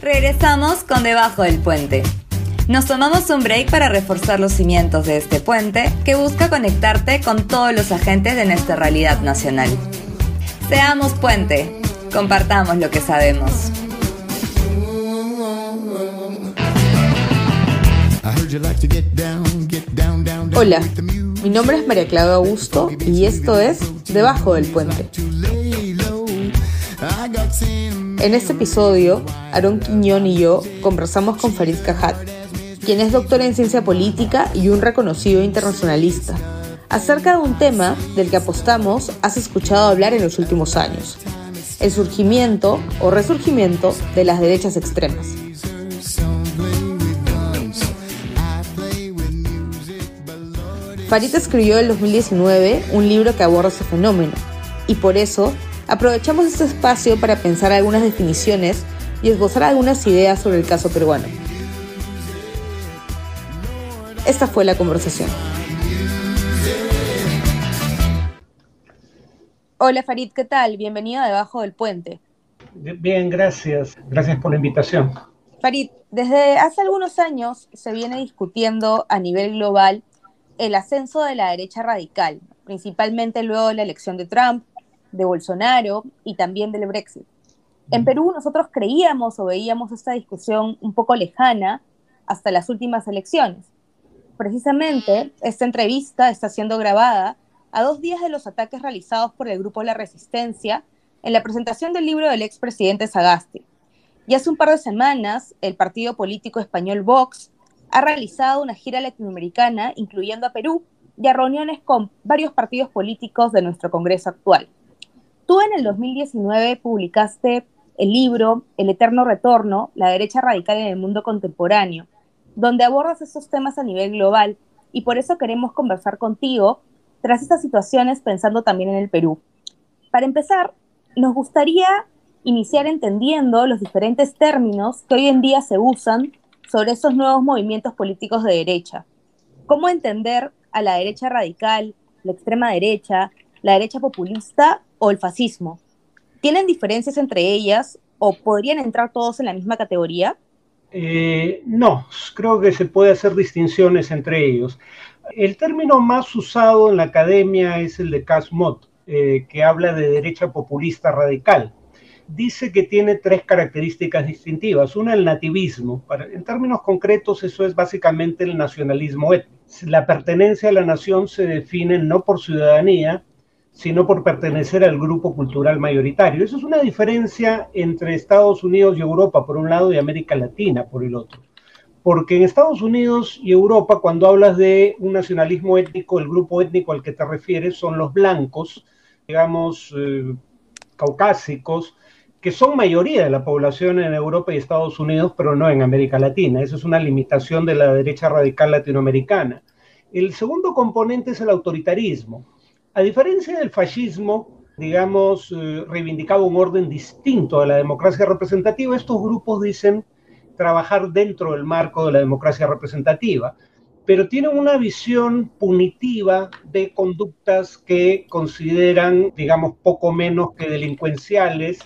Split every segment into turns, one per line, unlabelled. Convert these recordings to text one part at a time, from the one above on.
Regresamos con Debajo del Puente. Nos tomamos un break para reforzar los cimientos de este puente que busca conectarte con todos los agentes de nuestra realidad nacional. Seamos puente, compartamos lo que sabemos.
Hola, mi nombre es María Claudia Augusto y esto es Debajo del Puente. En este episodio, Aaron Quiñón y yo conversamos con Farid Cajat, quien es doctor en ciencia política y un reconocido internacionalista, acerca de un tema del que apostamos has escuchado hablar en los últimos años, el surgimiento o resurgimiento de las derechas extremas. Farid escribió en 2019 un libro que aborda ese fenómeno, y por eso aprovechamos este espacio para pensar algunas definiciones y esbozar algunas ideas sobre el caso peruano. Esta fue la conversación. Hola Farid, ¿qué tal? Bienvenido a Debajo del Puente.
Bien, gracias. Gracias por la invitación.
Farid, desde hace algunos años se viene discutiendo a nivel global el ascenso de la derecha radical, principalmente luego de la elección de Trump, de Bolsonaro y también del Brexit. En Perú nosotros creíamos o veíamos esta discusión un poco lejana hasta las últimas elecciones. Precisamente esta entrevista está siendo grabada a dos días de los ataques realizados por el Grupo La Resistencia en la presentación del libro del expresidente Sagasti. Y hace un par de semanas, el partido político español Vox ha realizado una gira latinoamericana, incluyendo a Perú, y a reuniones con varios partidos políticos de nuestro Congreso actual. Tú en el 2019 publicaste el libro El Eterno Retorno, la derecha radical en el mundo contemporáneo, donde abordas esos temas a nivel global y por eso queremos conversar contigo tras estas situaciones pensando también en el Perú. Para empezar, nos gustaría iniciar entendiendo los diferentes términos que hoy en día se usan sobre esos nuevos movimientos políticos de derecha. ¿Cómo entender a la derecha radical, la extrema derecha, la derecha populista o el fascismo? ¿Tienen diferencias entre ellas o podrían entrar todos en la misma categoría?
Eh, no, creo que se puede hacer distinciones entre ellos. El término más usado en la academia es el de Casmot, eh, que habla de derecha populista radical dice que tiene tres características distintivas. Una, el nativismo. en términos concretos, eso es básicamente el nacionalismo étnico. La pertenencia a la nación se define no por ciudadanía, sino por pertenecer al grupo cultural mayoritario. Eso es una diferencia entre Estados Unidos y Europa por un lado y América Latina por el otro. Porque en Estados Unidos y Europa, cuando hablas de un nacionalismo étnico, el grupo étnico al que te refieres son los blancos, digamos, eh, caucásicos, que son mayoría de la población en Europa y Estados Unidos, pero no en América Latina. Eso es una limitación de la derecha radical latinoamericana. El segundo componente es el autoritarismo. A diferencia del fascismo, digamos, eh, reivindicaba un orden distinto a la democracia representativa, estos grupos dicen trabajar dentro del marco de la democracia representativa, pero tienen una visión punitiva de conductas que consideran, digamos, poco menos que delincuenciales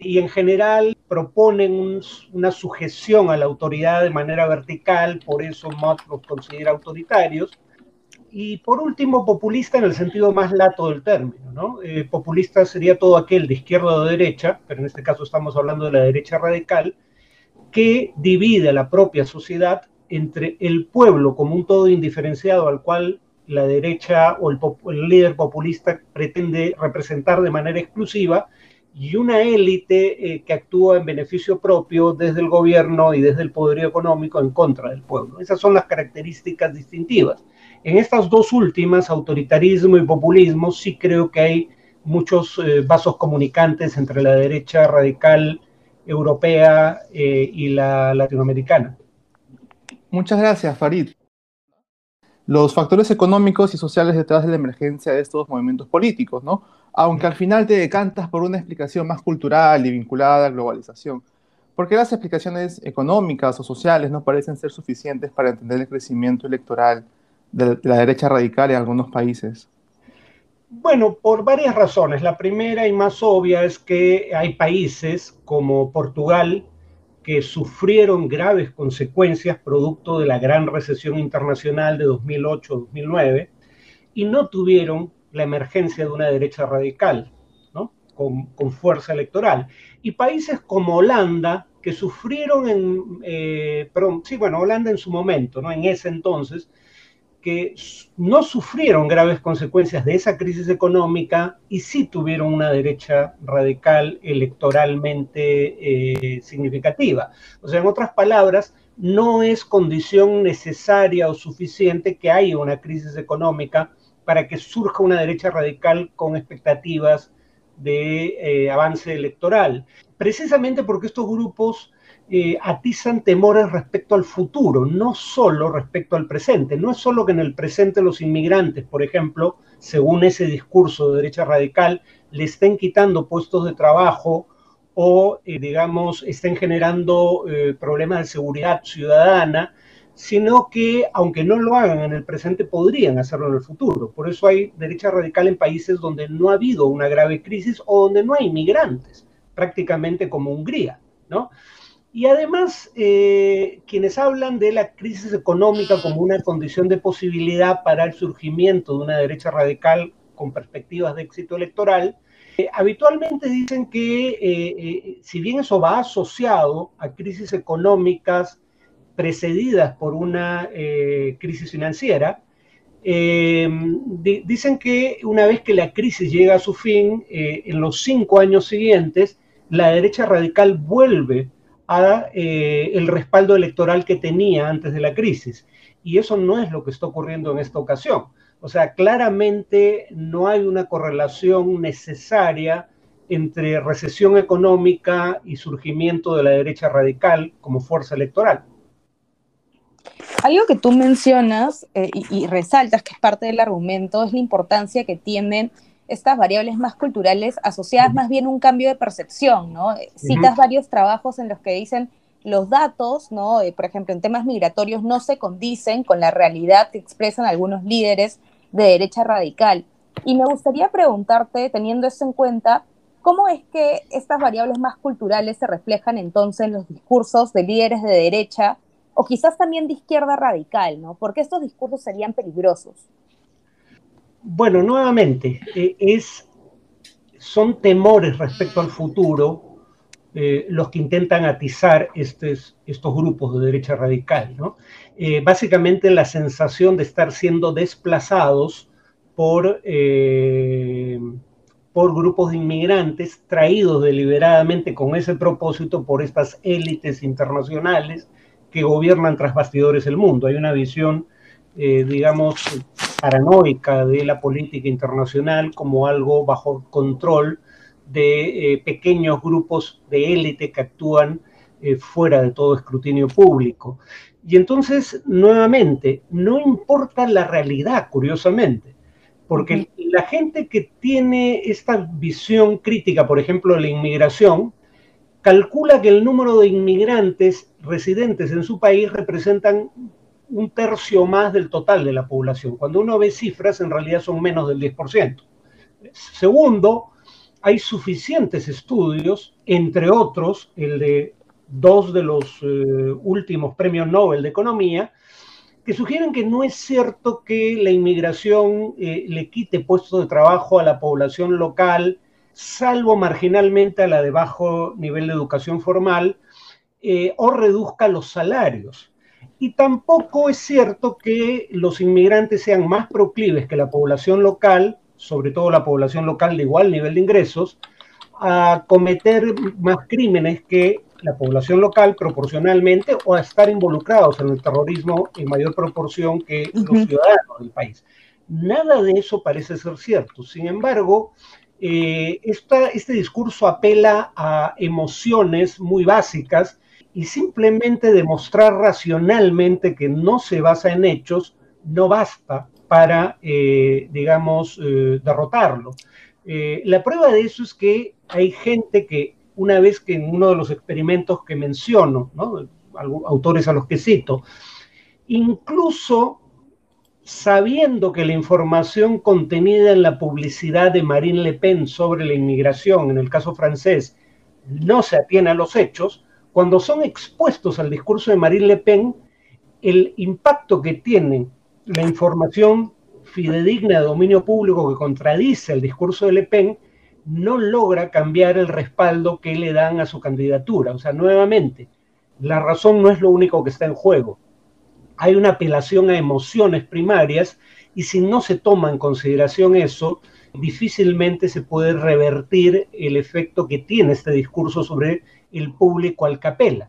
y en general proponen una sujeción a la autoridad de manera vertical, por eso Mott los considera autoritarios. Y por último, populista en el sentido más lato del término. ¿no? Eh, populista sería todo aquel de izquierda o de derecha, pero en este caso estamos hablando de la derecha radical, que divide a la propia sociedad entre el pueblo como un todo indiferenciado al cual la derecha o el, el líder populista pretende representar de manera exclusiva y una élite eh, que actúa en beneficio propio desde el gobierno y desde el poder económico en contra del pueblo. Esas son las características distintivas. En estas dos últimas, autoritarismo y populismo, sí creo que hay muchos eh, vasos comunicantes entre la derecha radical europea eh, y la latinoamericana.
Muchas gracias, Farid. Los factores económicos y sociales detrás de la emergencia de estos movimientos políticos, ¿no? aunque al final te decantas por una explicación más cultural y vinculada a la globalización. ¿Por qué las explicaciones económicas o sociales no parecen ser suficientes para entender el crecimiento electoral de la derecha radical en algunos países?
Bueno, por varias razones. La primera y más obvia es que hay países como Portugal, que sufrieron graves consecuencias producto de la gran recesión internacional de 2008-2009 y no tuvieron la emergencia de una derecha radical, ¿no? con, fuerza electoral. Y países como Holanda, que sufrieron en, eh, sí, bueno, Holanda en su momento, ¿no? en ese entonces, que no sufrieron graves consecuencias de esa crisis económica y sí tuvieron una derecha radical electoralmente eh, significativa. O sea, en otras palabras, no es condición necesaria o suficiente que haya una crisis económica para que surja una derecha radical con expectativas de eh, avance electoral. Precisamente porque estos grupos eh, atizan temores respecto al futuro, no solo respecto al presente. No es solo que en el presente los inmigrantes, por ejemplo, según ese discurso de derecha radical, le estén quitando puestos de trabajo o, eh, digamos, estén generando eh, problemas de seguridad ciudadana, sino que, aunque no lo hagan en el presente, podrían hacerlo en el futuro. Por eso hay derecha radical en países donde no ha habido una grave crisis o donde no hay inmigrantes, prácticamente como Hungría, ¿no? Y además, eh, quienes hablan de la crisis económica como una condición de posibilidad para el surgimiento de una derecha radical con perspectivas de éxito electoral, eh, habitualmente dicen que eh, si bien eso va asociado a crisis económicas precedidas por una crisis financiera, dicen que una vez que la crisis llega a su fin, en los cinco años siguientes, la derecha radical vuelve a eh, el respaldo electoral que tenía antes de la crisis. Y eso no es lo que está ocurriendo en esta ocasión. O sea, claramente no hay una correlación necesaria entre recesión económica y surgimiento de la derecha radical como fuerza electoral.
Algo que tú mencionas eh, y, y, resaltas que es parte del argumento es la importancia que tienen estas variables más culturales asociadas más bien a un cambio de percepción, ¿no? Citas varios trabajos en los que dicen los datos, ¿no? Eh, por ejemplo, en temas migratorios no se condicen con la realidad que expresan algunos líderes de derecha radical. Y me gustaría preguntarte, teniendo eso en cuenta, ¿cómo es que estas variables más culturales se reflejan entonces en los discursos de líderes de derecha o quizás también de izquierda radical, ¿no? Porque estos discursos serían peligrosos.
Bueno, nuevamente, eh, es, son temores respecto al futuro eh, los que intentan atizar estos, estos grupos de derecha radical. ¿no? Eh, básicamente la sensación de estar siendo desplazados por, por grupos de inmigrantes traídos deliberadamente con ese propósito por estas élites internacionales que gobiernan tras bastidores el mundo. Hay una visión, digamos, paranoica de la política internacional como algo bajo control de eh, pequeños grupos de élite que actúan eh, fuera de todo escrutinio público. Y entonces, nuevamente, no importa la realidad, curiosamente, porque la gente que tiene esta visión crítica, por ejemplo, de la inmigración, calcula que el número de inmigrantes residentes en su país representan un tercio más del total de la población. Cuando uno ve cifras, en realidad son menos del 10%. Segundo, hay suficientes estudios, entre otros el de dos de los eh, últimos premios Nobel de Economía, que sugieren que no es cierto que la inmigración eh, le quite puestos de trabajo a la población local, salvo marginalmente a la de bajo nivel de educación formal, eh, o reduzca los salarios. Y tampoco es cierto que los inmigrantes sean más proclives que la población local, sobre todo la población local de igual nivel de ingresos, a cometer más crímenes que la población local proporcionalmente o a estar involucrados en el terrorismo en mayor proporción que los ciudadanos del país. Nada de eso parece ser cierto. Sin embargo, eh, este discurso apela a emociones muy básicas y simplemente demostrar racionalmente que no se basa en hechos no basta para, eh, digamos, eh, derrotarlo. Eh, la prueba de eso es que hay gente que una vez que en uno de los experimentos que menciono, autores a los que cito, incluso sabiendo que la información contenida en la publicidad de Marine Le Pen sobre la inmigración, en el caso francés, no se atiene a los hechos, cuando son expuestos al discurso de Marine Le Pen, el impacto que tiene la información fidedigna de dominio público que contradice el discurso de Le Pen no logra cambiar el respaldo que le dan a su candidatura. O sea, nuevamente, la razón no es lo único que está en juego. Hay una apelación a emociones primarias y si no se toma en consideración eso, difícilmente se puede revertir el efecto que tiene este discurso sobre el público al capela.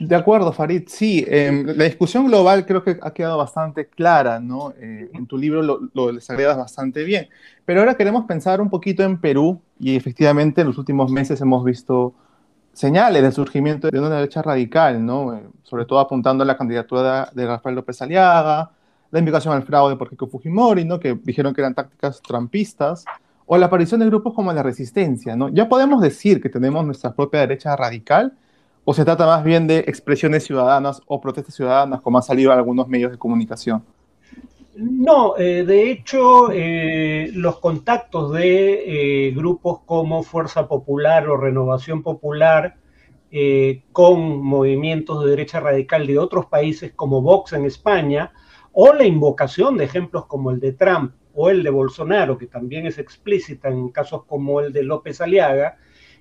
De acuerdo, Farid. Sí, em, la discusión global creo que ha quedado bastante clara, ¿no? Eh, en tu libro lo, lo desagregas bastante bien. Pero ahora queremos pensar un poquito en Perú y efectivamente en los últimos meses hemos visto señales del surgimiento de una derecha radical, ¿no? Eh, sobre todo apuntando a la candidatura de, Rafael López Aliaga, la invocación al fraude por Keiko Fujimori, ¿no? Que dijeron que eran tácticas trampistas o la aparición de grupos como la Resistencia, ¿no? Ya podemos decir que tenemos nuestra propia derecha radical, o se trata más bien de expresiones ciudadanas o protestas ciudadanas, como ha salido algunos medios de comunicación.
No, eh, de hecho, eh, los contactos de eh, grupos como Fuerza Popular o Renovación Popular con movimientos de derecha radical de otros países como Vox en España, o la invocación de ejemplos como el de Trump o el de Bolsonaro, que también es explícita en casos como el de López Aliaga,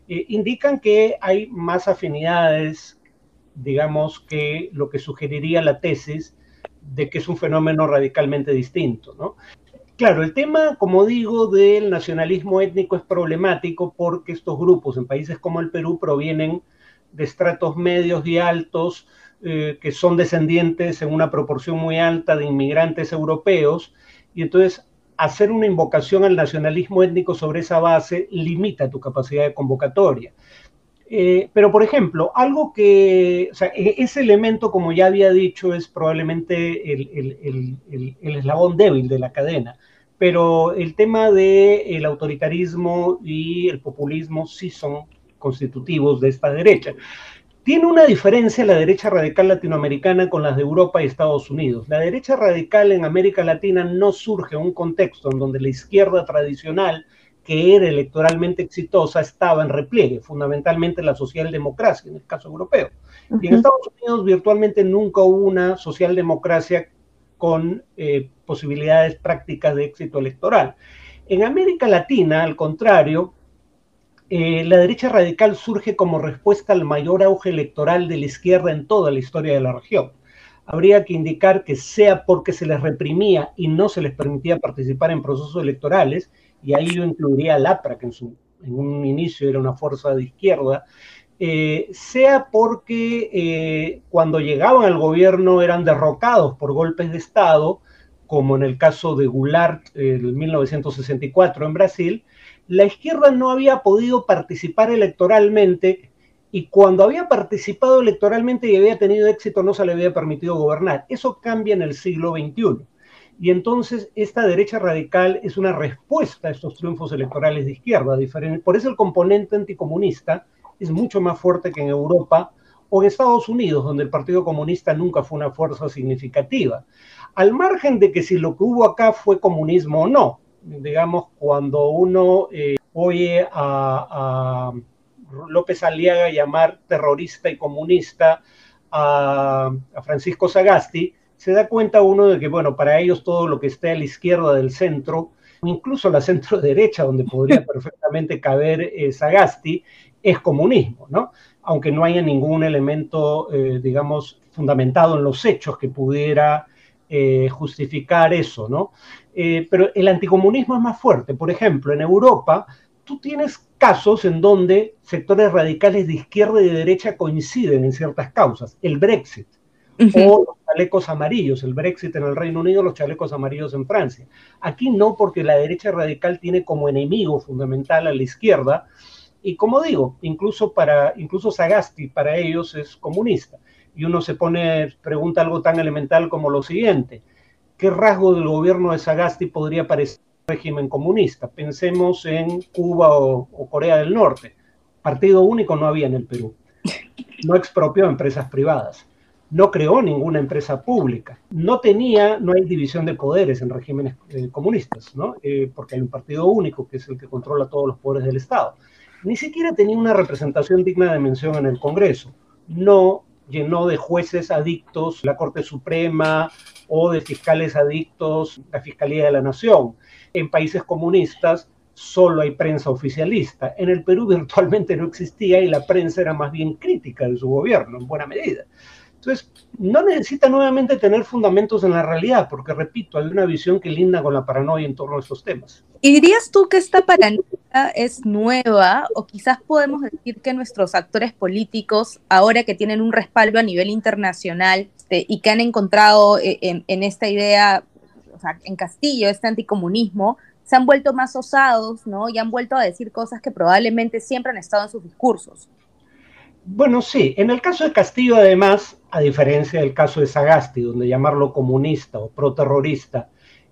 eh, indican que hay más afinidades, digamos, que lo que sugeriría la tesis de que es un fenómeno radicalmente distinto, ¿no? Claro, el tema, como digo, del nacionalismo étnico es problemático porque estos grupos en países como el Perú provienen de estratos medios y altos eh, que son descendientes en una proporción muy alta de inmigrantes europeos y entonces hacer una invocación al nacionalismo étnico sobre esa base limita tu capacidad de convocatoria. Eh, pero, por ejemplo, algo que, e-, ese elemento, como ya había dicho, es probablemente el, eslabón débil de la cadena, pero el tema del autoritarismo y el populismo sí son constitutivos de esta derecha. Tiene una diferencia la derecha radical latinoamericana con las de Europa y Estados Unidos. La derecha radical en América Latina no surge en un contexto en donde la izquierda tradicional, que era electoralmente exitosa, estaba en repliegue, fundamentalmente la socialdemocracia, en el caso europeo. Y en Estados Unidos virtualmente nunca hubo una socialdemocracia con eh, posibilidades prácticas de éxito electoral. En América Latina, al contrario, eh, la derecha radical surge como respuesta al mayor auge electoral de la izquierda en toda la historia de la región. Habría que indicar que sea porque se les reprimía y no se les permitía participar en procesos electorales, y ahí yo incluiría al APRA, que en, un inicio era una fuerza de izquierda, eh, sea porque eh, cuando llegaban al gobierno eran derrocados por golpes de Estado, como en el caso de Goulart en 1964 en Brasil, la izquierda no había podido participar electoralmente y cuando había participado electoralmente y había tenido éxito no se le había permitido gobernar. Eso cambia en el siglo XXI. Y entonces esta derecha radical es una respuesta a estos triunfos electorales de izquierda. Por eso el componente anticomunista es mucho más fuerte que en Europa o en Estados Unidos, donde el Partido Comunista nunca fue una fuerza significativa. Al margen de que si lo que hubo acá fue comunismo o no, digamos, cuando uno eh, oye a, López Aliaga llamar terrorista y comunista a, Francisco Sagasti, se da cuenta uno de que, bueno, para ellos todo lo que esté a la izquierda del centro, incluso la centro derecha, donde podría perfectamente caber eh, Sagasti, es comunismo, ¿no? Aunque no haya ningún elemento, eh, digamos, fundamentado en los hechos que pudiera justificar eso, ¿no? Eh, pero el anticomunismo es más fuerte. Por ejemplo, en Europa, tú tienes casos en donde sectores radicales de izquierda y de derecha coinciden en ciertas causas. El Brexit o los chalecos amarillos, el Brexit en el Reino Unido, los chalecos amarillos en Francia. Aquí no, porque la derecha radical tiene como enemigo fundamental a la izquierda. Y como digo, incluso para incluso Sagasti para ellos es comunista. Y uno se pone, pregunta algo tan elemental como lo siguiente ¿qué rasgo del gobierno de Sagasti podría parecer un régimen comunista? Pensemos en Cuba o, Corea del Norte. Partido único no había en el Perú. No expropió empresas privadas. No creó ninguna empresa pública. No tenía, no hay división de poderes en regímenes eh, comunistas, ¿no? Eh, porque hay un partido único que es el que controla todos los poderes del Estado. ni siquiera tenía una representación digna de mención en el Congreso. No llenó de jueces adictos la Corte Suprema o de fiscales adictos la Fiscalía de la Nación. En países comunistas solo hay prensa oficialista. En el Perú virtualmente no existía y la prensa era más bien crítica de su gobierno, en buena medida. Entonces, no necesita nuevamente tener fundamentos en la realidad, porque repito, hay una visión que linda con la paranoia en torno a estos temas.
¿Y dirías tú que esta paranoia es nueva o quizás podemos decir que nuestros actores políticos, ahora que tienen un respaldo a nivel internacional este, y que han encontrado eh, en, esta idea, o sea, en Castillo, este anticomunismo, se han vuelto más osados, ¿no? Y han vuelto a decir cosas que probablemente siempre han estado en sus discursos.
Bueno, sí. En el caso de Castillo, además, a diferencia del caso de Sagasti, donde llamarlo comunista o proterrorista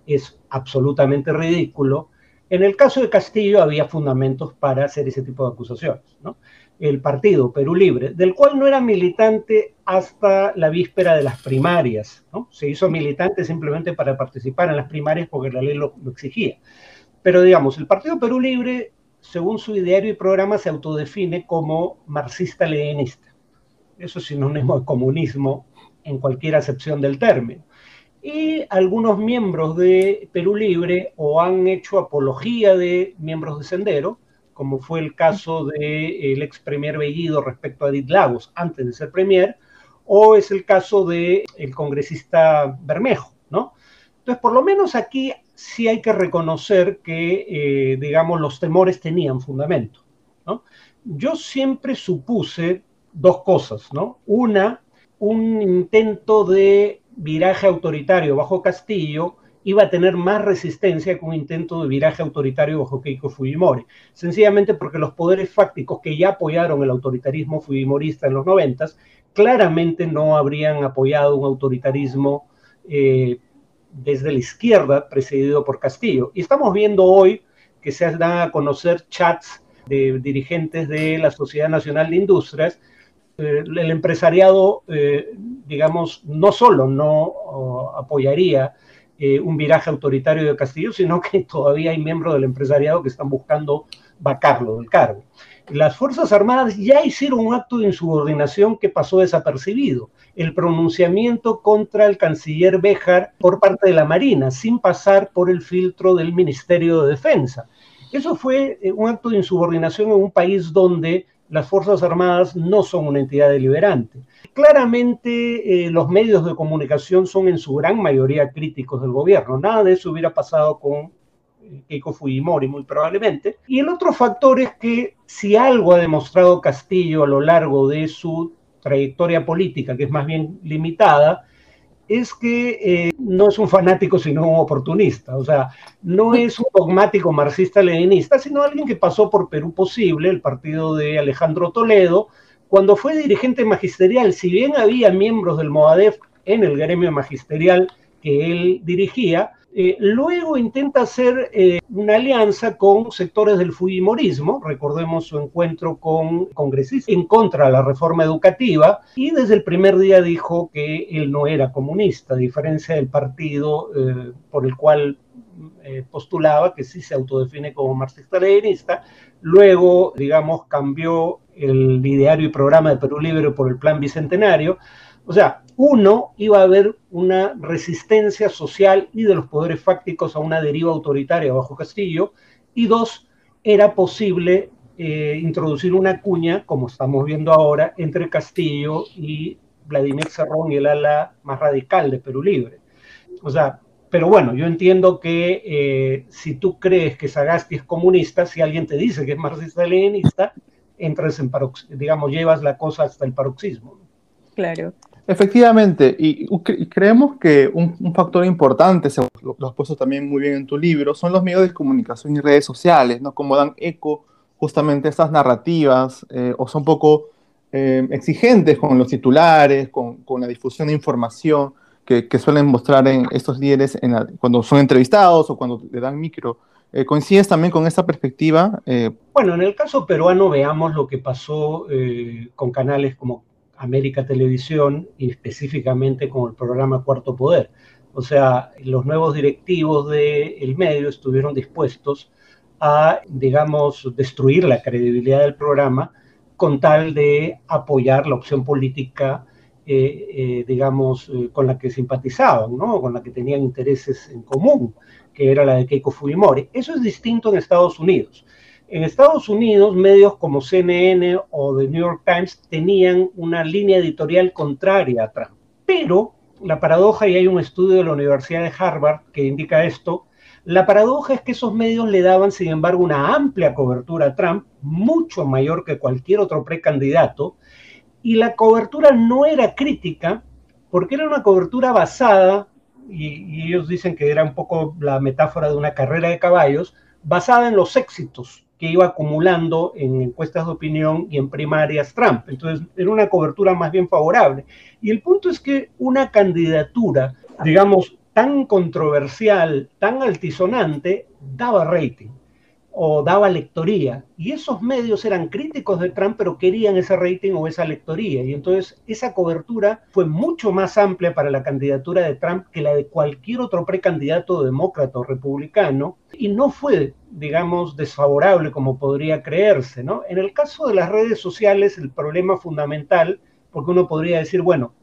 es absolutamente ridículo, en el caso de Castillo había fundamentos para hacer ese tipo de acusaciones. El partido Perú Libre, del cual no era militante hasta la víspera de las primarias, ¿no? se hizo militante simplemente para participar en las primarias porque la ley lo, lo exigía. Pero digamos, el Partido Perú Libre según su ideario y programa, se autodefine como marxista-leninista. Eso es sinónimo de comunismo en cualquier acepción del término. Y algunos miembros de Perú Libre o han hecho apología de miembros de Sendero, como fue el caso del ex premier Bellido respecto a Edith Lagos antes de ser premier, o es el caso del el congresista Bermejo, ¿no? Entonces, por lo menos aquí sí hay que reconocer que, eh, digamos, los temores tenían fundamento. ¿no? Yo siempre supuse dos cosas, ¿no? Una, un intento de viraje autoritario bajo Castillo iba a tener más resistencia que un intento de viraje autoritario bajo Keiko Fujimori, sencillamente porque los poderes fácticos que ya apoyaron el autoritarismo fujimorista en los noventas claramente no habrían apoyado un autoritarismo eh, desde la izquierda, presidido por Castillo. Y estamos viendo hoy que se dan a conocer chats de dirigentes de la Sociedad Nacional de Industrias. Eh, el empresariado, eh, digamos, no solo no apoyaría eh, un viraje autoritario de Castillo, sino que todavía hay miembros del empresariado que están buscando vacarlo del cargo las Fuerzas Armadas ya hicieron un acto de insubordinación que pasó desapercibido, el pronunciamiento contra el canciller Béjar por parte de la Marina, sin pasar por el filtro del Ministerio de Defensa. Eso fue un acto de insubordinación en un país donde las Fuerzas Armadas no son una entidad deliberante. Claramente eh, los medios de comunicación son en su gran mayoría críticos del gobierno. Nada de eso hubiera pasado con Keiko Fujimori muy probablemente. Y el otro factor es que si algo ha demostrado Castillo a lo largo de su trayectoria política, que es más bien limitada, es que eh, no es un fanático sino un oportunista, o sea, no es un dogmático marxista-leninista, sino alguien que pasó por Perú Posible, el partido de Alejandro Toledo, cuando fue dirigente magisterial, si bien había miembros del MOADEF en el gremio magisterial que él dirigía, eh, luego intenta hacer eh, una alianza con sectores del Fujimorismo, recordemos su encuentro con congresistas en contra de la reforma educativa, y desde el primer día dijo que él no era comunista, a diferencia del partido eh, por el cual postulaba que sí se autodefine como marxista-leninista. Luego, digamos, cambió el ideario y programa de Perú Libre por el Plan Bicentenario. O sea, uno, iba a haber una resistencia social y de los poderes fácticos a una deriva autoritaria bajo Castillo, y dos, era posible eh, introducir una cuña, como estamos viendo ahora, entre Castillo y Vladimir Cerrón y el ala más radical de Perú Libre. O sea, pero bueno, yo entiendo que eh, si tú crees que Sagasti es comunista, si alguien te dice que es marxista-leninista, entras en digamos, llevas la cosa hasta el paroxismo.
Claro.
Efectivamente, y, creemos que un, factor importante, lo, lo, has puesto también muy bien en tu libro, son los medios de comunicación y redes sociales, ¿no? Como dan eco justamente a estas narrativas, eh, o son poco eh, exigentes con los titulares, con, la difusión de información que, suelen mostrar en estos líderes cuando son entrevistados o cuando le dan micro. Eh, ¿Coincides también con esta perspectiva?
Bueno, en el caso peruano veamos lo que pasó con canales como América Televisión y específicamente con el programa Cuarto Poder. O sea, los nuevos directivos del medio estuvieron dispuestos a, digamos, destruir la credibilidad del programa con tal de apoyar la opción política, eh, eh, digamos, eh, con la que simpatizaban, ¿no? con la que tenían intereses en común, que era la de Keiko Fujimori. Eso es distinto en Estados Unidos. En Estados Unidos, medios como CNN o The New York Times tenían una línea editorial contraria a Trump. Pero la paradoja, y hay un estudio de la Universidad de Harvard que indica esto, la paradoja es que esos medios le daban, sin embargo, una amplia cobertura a Trump, mucho mayor que cualquier otro precandidato, y la cobertura no era crítica, porque era una cobertura basada, y, ellos dicen que era un poco la metáfora de una carrera de caballos, basada en los éxitos que iba acumulando en encuestas de opinión y en primarias Trump. Entonces, era una cobertura más bien favorable. Y el punto es que una candidatura, digamos, tan controversial, tan altisonante, daba rating o daba lectoría. Y esos medios eran críticos de Trump, pero querían ese rating o esa lectoría. Y entonces esa cobertura fue mucho más amplia para la candidatura de Trump que la de cualquier otro precandidato demócrata o republicano. Y no fue, digamos, desfavorable como podría creerse. ¿no? En el caso de las redes sociales, el problema fundamental, porque uno podría decir, bueno,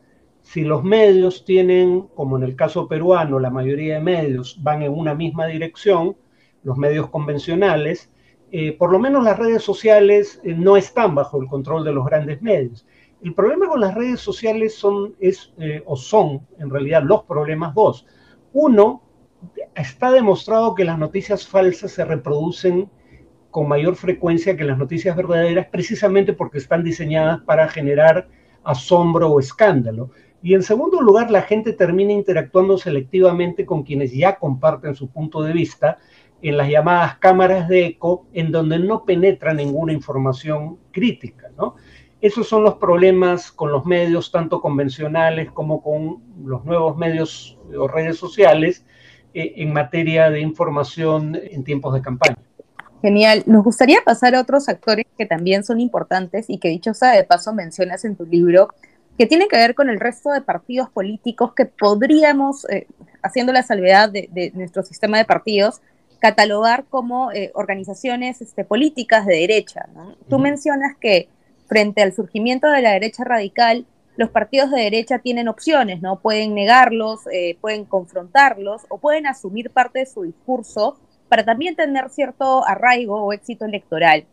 si los medios tienen, como en el caso peruano, la mayoría de medios van en una misma dirección, los medios convencionales, eh, por lo menos las redes sociales eh, no están bajo el control de los grandes medios. El problema con las redes sociales son, es, eh, o son en realidad los problemas dos. Uno, está demostrado que las noticias falsas se reproducen con mayor frecuencia que las noticias verdaderas precisamente porque están diseñadas para generar asombro o escándalo. Y en segundo lugar, la gente termina interactuando selectivamente con quienes ya comparten su punto de vista en las llamadas cámaras de eco, en donde no penetra ninguna información crítica. ¿no? Esos son los problemas con los medios, tanto convencionales como con los nuevos medios o redes sociales, eh, en materia de información en tiempos de campaña.
Genial. Nos gustaría pasar a otros actores que también son importantes y que dicho sea de paso mencionas en tu libro, que tiene que ver con el resto de partidos políticos que podríamos, eh, haciendo la salvedad de, nuestro sistema de partidos, catalogar como eh, organizaciones este, políticas de derecha. Tú mencionas que frente al surgimiento de la derecha radical, los partidos de derecha tienen opciones, ¿no? Pueden negarlos, eh, pueden confrontarlos o pueden asumir parte de su discurso para también tener cierto arraigo o éxito electoral.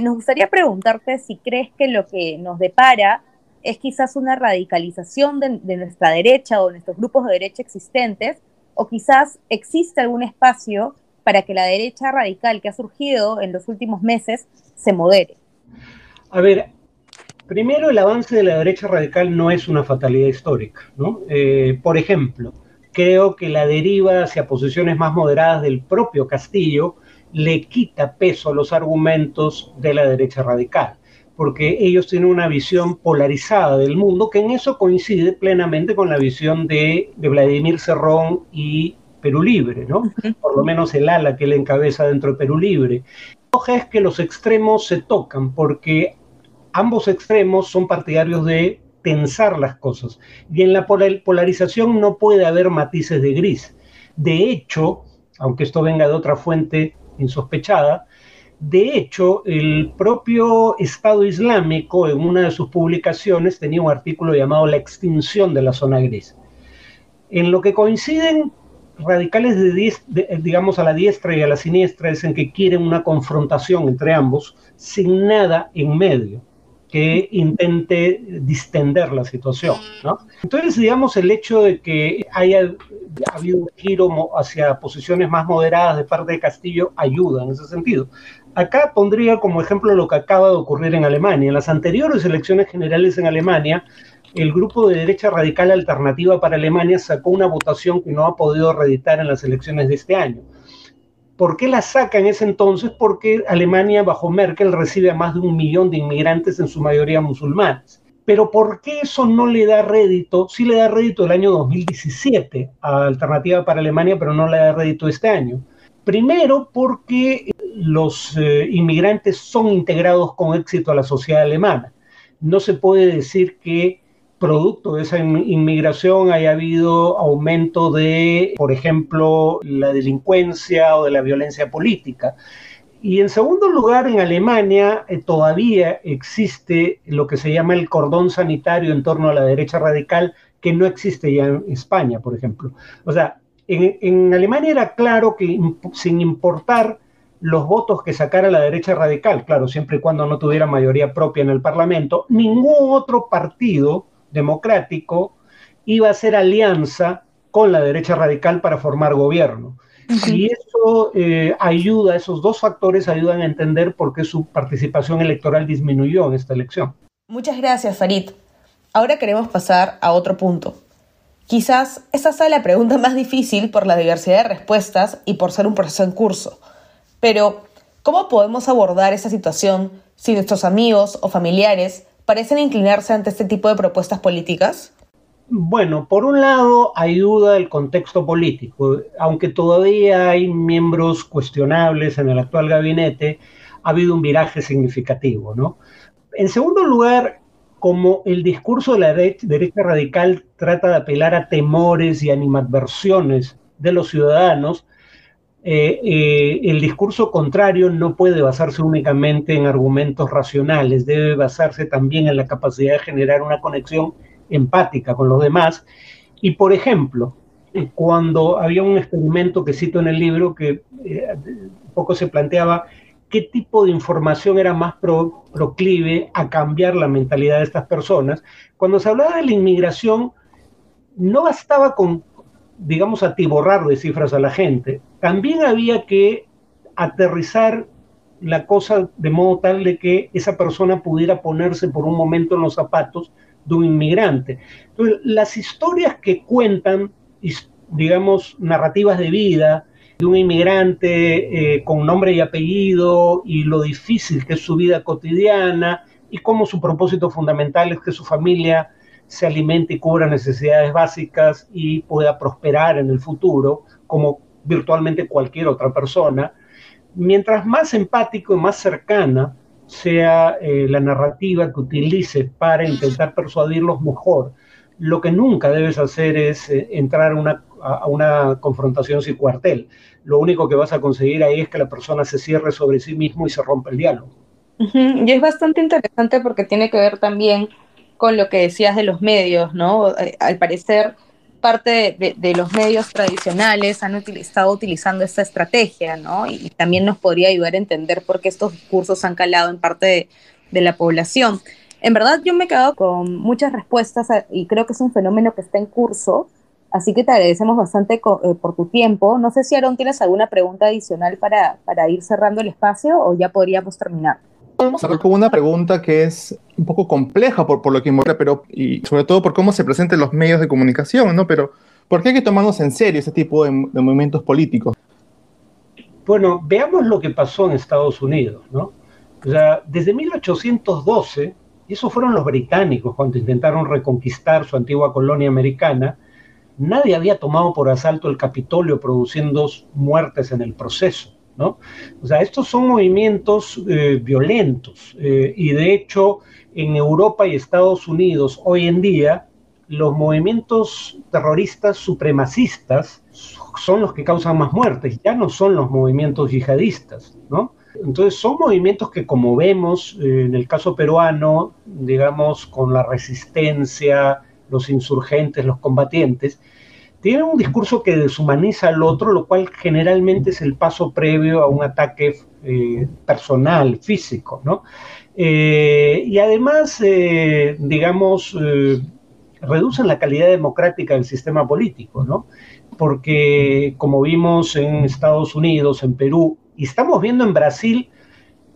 nos gustaría preguntarte si crees que lo que nos depara es quizás una radicalización de, nuestra derecha o de nuestros grupos de derecha existentes, o quizás existe algún espacio para que la derecha radical que ha surgido en los últimos meses se modere.
A ver, primero el avance de la derecha radical no es una fatalidad histórica, ¿no? Eh, por ejemplo, creo que la deriva hacia posiciones más moderadas del propio Castillo le quita peso a los argumentos de la derecha radical porque ellos tienen una visión polarizada del mundo, que en eso coincide plenamente con la visión de, Vladimir Cerrón y Perú Libre, ¿no? Por lo menos el ala que le encabeza dentro de Perú Libre. La es que los extremos se tocan, porque ambos extremos son partidarios de tensar las cosas. Y en la polarización no puede haber matices de gris. De hecho, aunque esto venga de otra fuente insospechada, de hecho, el propio Estado Islámico en una de sus publicaciones tenía un artículo llamado La extinción de la zona gris, en lo que coinciden radicales de, digamos a la diestra y a la siniestra es en que quieren una confrontación entre ambos sin nada en medio que intente distender la situación. ¿no? Entonces, digamos, el hecho de que haya habido un giro hacia posiciones más moderadas de parte de Castillo ayuda en ese sentido. Acá pondría como ejemplo lo que acaba de ocurrir en Alemania. En las anteriores elecciones generales en Alemania, el grupo de derecha radical alternativa para Alemania sacó una votación que no ha podido reeditar en las elecciones de este año. ¿Por qué la saca en ese entonces? Porque Alemania bajo Merkel recibe a más de un millón de inmigrantes, en su mayoría musulmanes. Pero ¿por qué eso no le da rédito? Sí le da rédito el año 2017 a Alternativa para Alemania, pero no le da rédito este año. Primero porque los eh, inmigrantes son integrados con éxito a la sociedad alemana. No se puede decir que producto de esa inmigración haya habido aumento de, por ejemplo, la delincuencia o de la violencia política. Y en segundo lugar, en Alemania eh, todavía existe lo que se llama el cordón sanitario en torno a la derecha radical, que no existe ya en España, por ejemplo. O sea, en, en Alemania era claro que sin importar los votos que sacara la derecha radical, claro, siempre y cuando no tuviera mayoría propia en el Parlamento, ningún otro partido democrático iba a hacer alianza con la derecha radical para formar gobierno. Y eso eh, ayuda, esos dos factores ayudan a entender por qué su participación electoral disminuyó en esta elección.
Muchas gracias, Farid. Ahora queremos pasar a otro punto. Quizás esa sea la pregunta más difícil por la diversidad de respuestas y por ser un proceso en curso. Pero, ¿cómo podemos abordar esa situación si nuestros amigos o familiares parecen inclinarse ante este tipo de propuestas políticas?
Bueno, por un lado ayuda el contexto político, aunque todavía hay miembros cuestionables en el actual gabinete, ha habido un viraje significativo, ¿no? En segundo lugar, como el discurso de la derecha radical trata de apelar a temores y animadversiones de los ciudadanos, eh, eh, el discurso contrario no puede basarse únicamente en argumentos racionales, debe basarse también en la capacidad de generar una conexión empática con los demás. Y, por ejemplo, eh, cuando había un experimento que cito en el libro que un poco se planteaba qué tipo de información era más proclive a cambiar la mentalidad de estas personas, cuando se hablaba de la inmigración, no bastaba con digamos, atiborrar de cifras a la gente, también había que aterrizar la cosa de modo tal de que esa persona pudiera ponerse por un momento en los zapatos de un inmigrante. Las historias que cuentan, digamos, narrativas de vida de un inmigrante eh, con nombre y apellido y lo difícil que es su vida cotidiana y cómo su propósito fundamental es que su familia se alimente y cubra necesidades básicas y pueda prosperar en el futuro, como virtualmente cualquier otra persona, mientras más empático y más cercana sea eh, la narrativa que utilices para intentar persuadirlos mejor, lo que nunca debes hacer es eh, entrar a una, a una confrontación sin cuartel. Lo único que vas a conseguir ahí es que la persona se cierre sobre sí mismo y se rompa el diálogo.
Y es bastante interesante porque tiene que ver también con lo que decías de los medios, ¿no? Eh, al parecer, parte de, los medios tradicionales han estado utilizando esta estrategia, ¿no? Y, también nos podría ayudar a entender por qué estos discursos han calado en parte de, la población. En verdad, yo me he quedado con muchas respuestas y creo que es un fenómeno que está en curso, así que te agradecemos bastante eh, por tu tiempo. No sé si, Aaron, tienes alguna pregunta adicional para, para ir cerrando el espacio o ya podríamos terminar.
Vamos a ver con una pregunta que es un poco compleja por, lo que involucra, pero y sobre todo por cómo se presentan los medios de comunicación, ¿no? Pero ¿por qué hay que tomarnos en serio ese tipo de, movimientos políticos?
Bueno, veamos lo que pasó en Estados Unidos, ¿no? O sea, desde 1812, y esos fueron los británicos cuando intentaron reconquistar su antigua colonia americana, nadie había tomado por asalto el Capitolio produciendo muertes en el proceso. O sea, estos son movimientos eh, violentos eh, y de hecho en Europa y Estados Unidos hoy en día los movimientos terroristas supremacistas son los que causan más muertes, ya no son los movimientos yihadistas, ¿no? Entonces son movimientos que como vemos eh, en el caso peruano, digamos, con la resistencia, los insurgentes, los combatientes, tiene un discurso que deshumaniza al otro, lo cual generalmente es el paso previo a un ataque eh, personal, físico, ¿no? Eh, y además, eh, digamos, reducen la calidad democrática del sistema político, ¿no? Porque como vimos en Estados Unidos, en Perú, y estamos viendo en Brasil,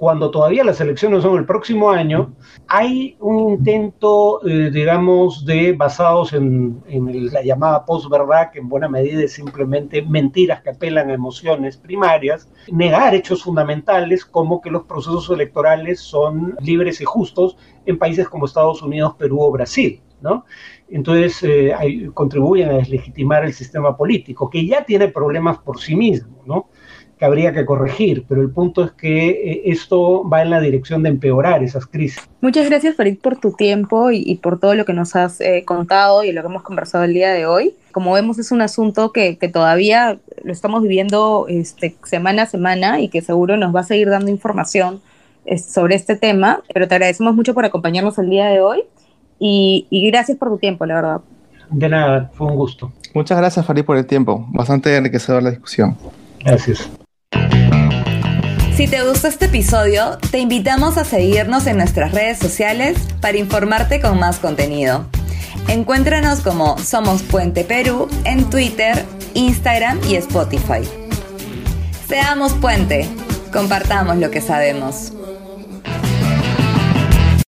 cuando todavía las elecciones son el próximo año, hay un intento, eh, digamos, de basados en, la llamada posverdad, que en buena medida es simplemente mentiras que apelan a emociones primarias, negar hechos fundamentales como que los procesos electorales son libres y justos en países como Estados Unidos, Perú o Brasil. ¿no? Entonces eh, contribuyen a deslegitimar el sistema político, que ya tiene problemas por sí mismo, ¿no? Que habría que corregir, pero el punto es que eh, esto va en la dirección de empeorar esas crisis.
Muchas gracias, Farid, por tu tiempo y, por todo lo que nos has eh, contado y lo que hemos conversado el día de hoy. Como vemos, es un asunto que, todavía lo estamos viviendo este, semana a semana y que seguro nos va a seguir dando información sobre este tema, pero te agradecemos mucho por acompañarnos el día de hoy y, y gracias por tu tiempo, la verdad.
De nada, fue un gusto.
Muchas gracias, Farid, por el tiempo. Bastante enriquecedor la discusión.
Gracias.
Si te gustó este episodio, te invitamos a seguirnos en nuestras redes sociales para informarte con más contenido. Encuéntranos como Somos Puente Perú en Twitter, Instagram y Spotify. Seamos puente, compartamos lo que sabemos.